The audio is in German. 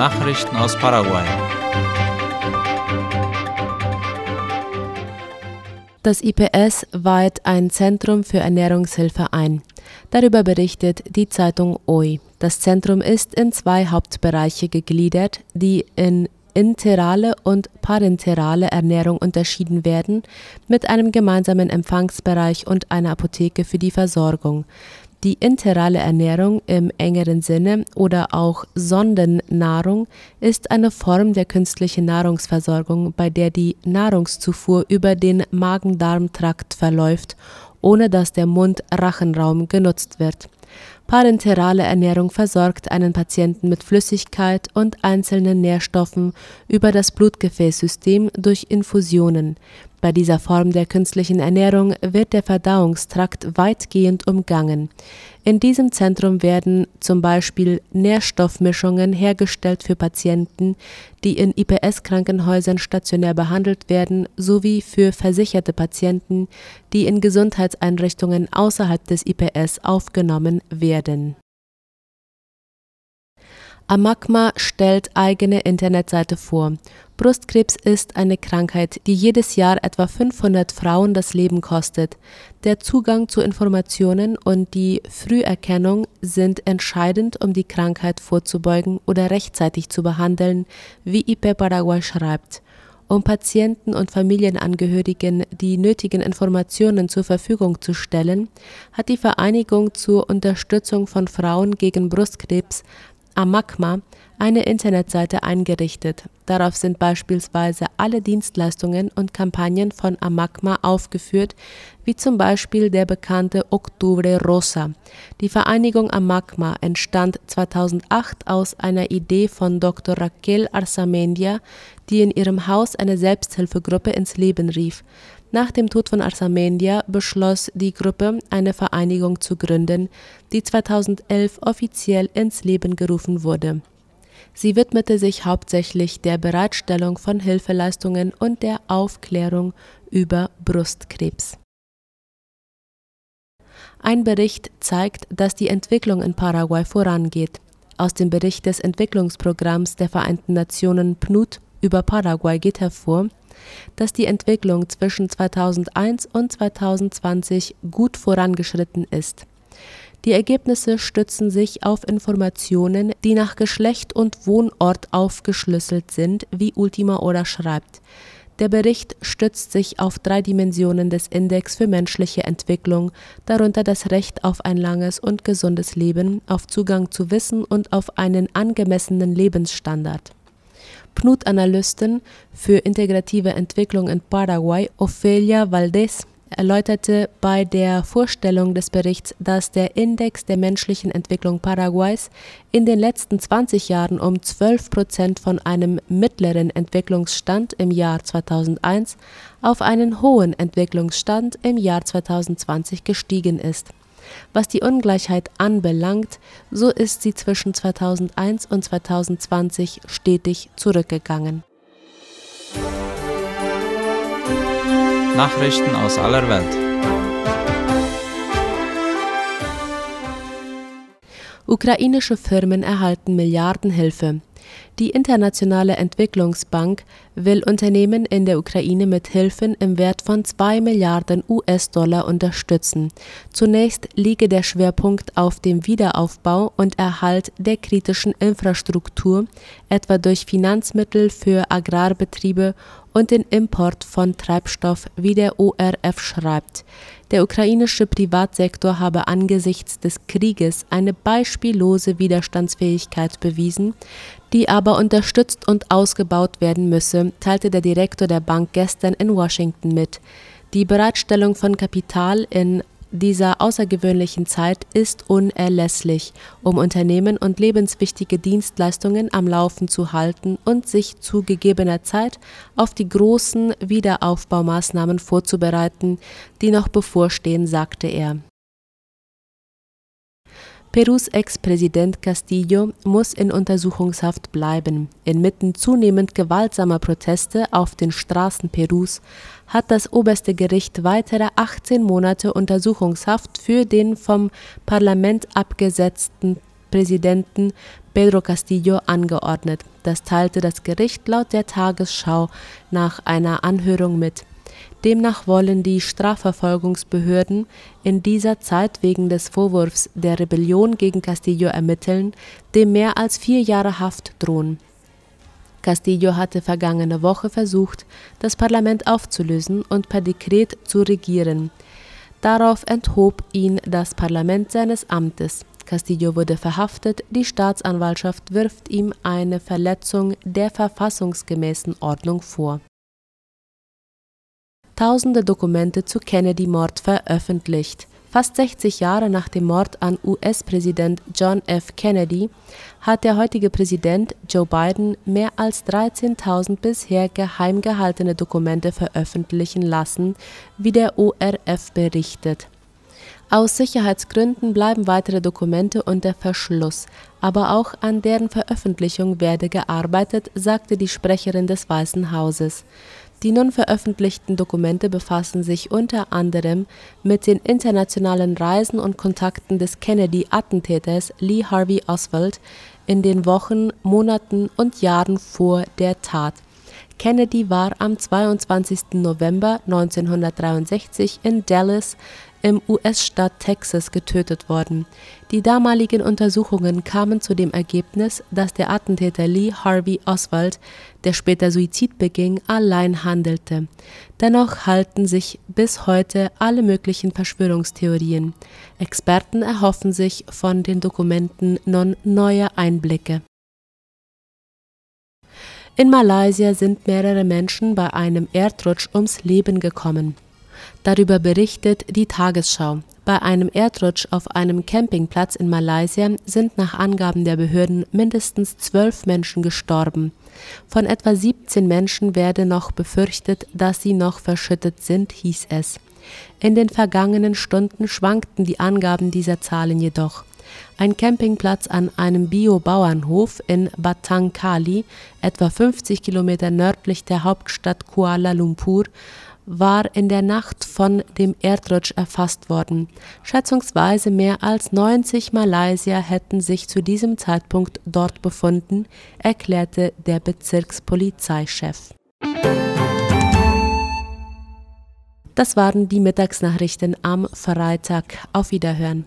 Nachrichten aus Paraguay. Das IPS weiht ein Zentrum für Ernährungshilfe ein. Darüber berichtet die Zeitung OI. Das Zentrum ist in zwei Hauptbereiche gegliedert, die in interale und parenterale Ernährung unterschieden werden, mit einem gemeinsamen Empfangsbereich und einer Apotheke für die Versorgung. Die interale Ernährung im engeren Sinne oder auch Sondennahrung ist eine Form der künstlichen Nahrungsversorgung, bei der die Nahrungszufuhr über den Magen-Darm-Trakt verläuft, ohne dass der Mund-Rachenraum genutzt wird. Parenterale Ernährung versorgt einen Patienten mit Flüssigkeit und einzelnen Nährstoffen über das Blutgefäßsystem durch Infusionen. Bei dieser Form der künstlichen Ernährung wird der Verdauungstrakt weitgehend umgangen. In diesem Zentrum werden zum Beispiel Nährstoffmischungen hergestellt für Patienten, die in IPS-Krankenhäusern stationär behandelt werden, sowie für versicherte Patienten, die in Gesundheitseinrichtungen außerhalb des IPS aufgenommen werden Amakma stellt eigene Internetseite vor. Brustkrebs ist eine Krankheit, die jedes Jahr etwa 500 Frauen das Leben kostet. Der Zugang zu Informationen und die Früherkennung sind entscheidend, um die Krankheit vorzubeugen oder rechtzeitig zu behandeln, wie IP Paraguay schreibt. Um Patienten und Familienangehörigen die nötigen Informationen zur Verfügung zu stellen, hat die Vereinigung zur Unterstützung von Frauen gegen Brustkrebs Amakma eine Internetseite eingerichtet. Darauf sind beispielsweise alle Dienstleistungen und Kampagnen von Amakma aufgeführt, wie zum Beispiel der bekannte Octubre Rosa. Die Vereinigung Amakma entstand 2008 aus einer Idee von Dr. Raquel Arzamendia, die in ihrem Haus eine Selbsthilfegruppe ins Leben rief. Nach dem Tod von Arzamendia beschloss die Gruppe, eine Vereinigung zu gründen, die 2011 offiziell ins Leben gerufen wurde. Sie widmete sich hauptsächlich der Bereitstellung von Hilfeleistungen und der Aufklärung über Brustkrebs. Ein Bericht zeigt, dass die Entwicklung in Paraguay vorangeht. Aus dem Bericht des Entwicklungsprogramms der Vereinten Nationen PNUD über Paraguay geht hervor, dass die Entwicklung zwischen 2001 und 2020 gut vorangeschritten ist. Die Ergebnisse stützen sich auf Informationen, die nach Geschlecht und Wohnort aufgeschlüsselt sind, wie Ultima Hora schreibt. Der Bericht stützt sich auf drei Dimensionen des Index für menschliche Entwicklung, darunter das Recht auf ein langes und gesundes Leben, auf Zugang zu Wissen und auf einen angemessenen Lebensstandard. PNUD-Analystin für integrative Entwicklung in Paraguay, Ofelia Valdez, erläuterte bei der Vorstellung des Berichts, dass der Index der menschlichen Entwicklung Paraguays in den letzten 20 Jahren um 12 Prozent von einem mittleren Entwicklungsstand im Jahr 2001 auf einen hohen Entwicklungsstand im Jahr 2020 gestiegen ist was die Ungleichheit anbelangt, so ist sie zwischen 2001 und 2020 stetig zurückgegangen. Nachrichten aus aller Welt. Ukrainische Firmen erhalten Milliardenhilfe. Die Internationale Entwicklungsbank will Unternehmen in der Ukraine mit Hilfen im Wert von 2 Milliarden US-Dollar unterstützen. Zunächst liege der Schwerpunkt auf dem Wiederaufbau und Erhalt der kritischen Infrastruktur, etwa durch Finanzmittel für Agrarbetriebe und den Import von Treibstoff, wie der ORF schreibt. Der ukrainische Privatsektor habe angesichts des Krieges eine beispiellose Widerstandsfähigkeit bewiesen, die aber unterstützt und ausgebaut werden müsse, teilte der Direktor der Bank gestern in Washington mit. Die Bereitstellung von Kapital in dieser außergewöhnlichen Zeit ist unerlässlich, um Unternehmen und lebenswichtige Dienstleistungen am Laufen zu halten und sich zu gegebener Zeit auf die großen Wiederaufbaumaßnahmen vorzubereiten, die noch bevorstehen, sagte er. Perus Ex-Präsident Castillo muss in Untersuchungshaft bleiben. Inmitten zunehmend gewaltsamer Proteste auf den Straßen Perus hat das oberste Gericht weitere 18 Monate Untersuchungshaft für den vom Parlament abgesetzten Präsidenten Pedro Castillo angeordnet. Das teilte das Gericht laut der Tagesschau nach einer Anhörung mit. Demnach wollen die Strafverfolgungsbehörden in dieser Zeit wegen des Vorwurfs der Rebellion gegen Castillo ermitteln, dem mehr als vier Jahre Haft drohen. Castillo hatte vergangene Woche versucht, das Parlament aufzulösen und per Dekret zu regieren. Darauf enthob ihn das Parlament seines Amtes. Castillo wurde verhaftet, die Staatsanwaltschaft wirft ihm eine Verletzung der verfassungsgemäßen Ordnung vor tausende Dokumente zu Kennedy-Mord veröffentlicht. Fast 60 Jahre nach dem Mord an US-Präsident John F. Kennedy hat der heutige Präsident Joe Biden mehr als 13.000 bisher geheim gehaltene Dokumente veröffentlichen lassen, wie der ORF berichtet. Aus Sicherheitsgründen bleiben weitere Dokumente unter Verschluss, aber auch an deren Veröffentlichung werde gearbeitet, sagte die Sprecherin des Weißen Hauses. Die nun veröffentlichten Dokumente befassen sich unter anderem mit den internationalen Reisen und Kontakten des Kennedy-Attentäters Lee Harvey Oswald in den Wochen, Monaten und Jahren vor der Tat. Kennedy war am 22. November 1963 in Dallas im US-Staat Texas getötet worden. Die damaligen Untersuchungen kamen zu dem Ergebnis, dass der Attentäter Lee Harvey Oswald, der später Suizid beging, allein handelte. Dennoch halten sich bis heute alle möglichen Verschwörungstheorien. Experten erhoffen sich von den Dokumenten nun neue Einblicke. In Malaysia sind mehrere Menschen bei einem Erdrutsch ums Leben gekommen. Darüber berichtet die Tagesschau. Bei einem Erdrutsch auf einem Campingplatz in Malaysia sind nach Angaben der Behörden mindestens zwölf Menschen gestorben. Von etwa 17 Menschen werde noch befürchtet, dass sie noch verschüttet sind, hieß es. In den vergangenen Stunden schwankten die Angaben dieser Zahlen jedoch. Ein Campingplatz an einem Bio-Bauernhof in Batang Kali, etwa 50 Kilometer nördlich der Hauptstadt Kuala Lumpur, war in der Nacht von dem Erdrutsch erfasst worden. Schätzungsweise mehr als 90 Malaysier hätten sich zu diesem Zeitpunkt dort befunden, erklärte der Bezirkspolizeichef. Das waren die Mittagsnachrichten am Freitag. Auf Wiederhören.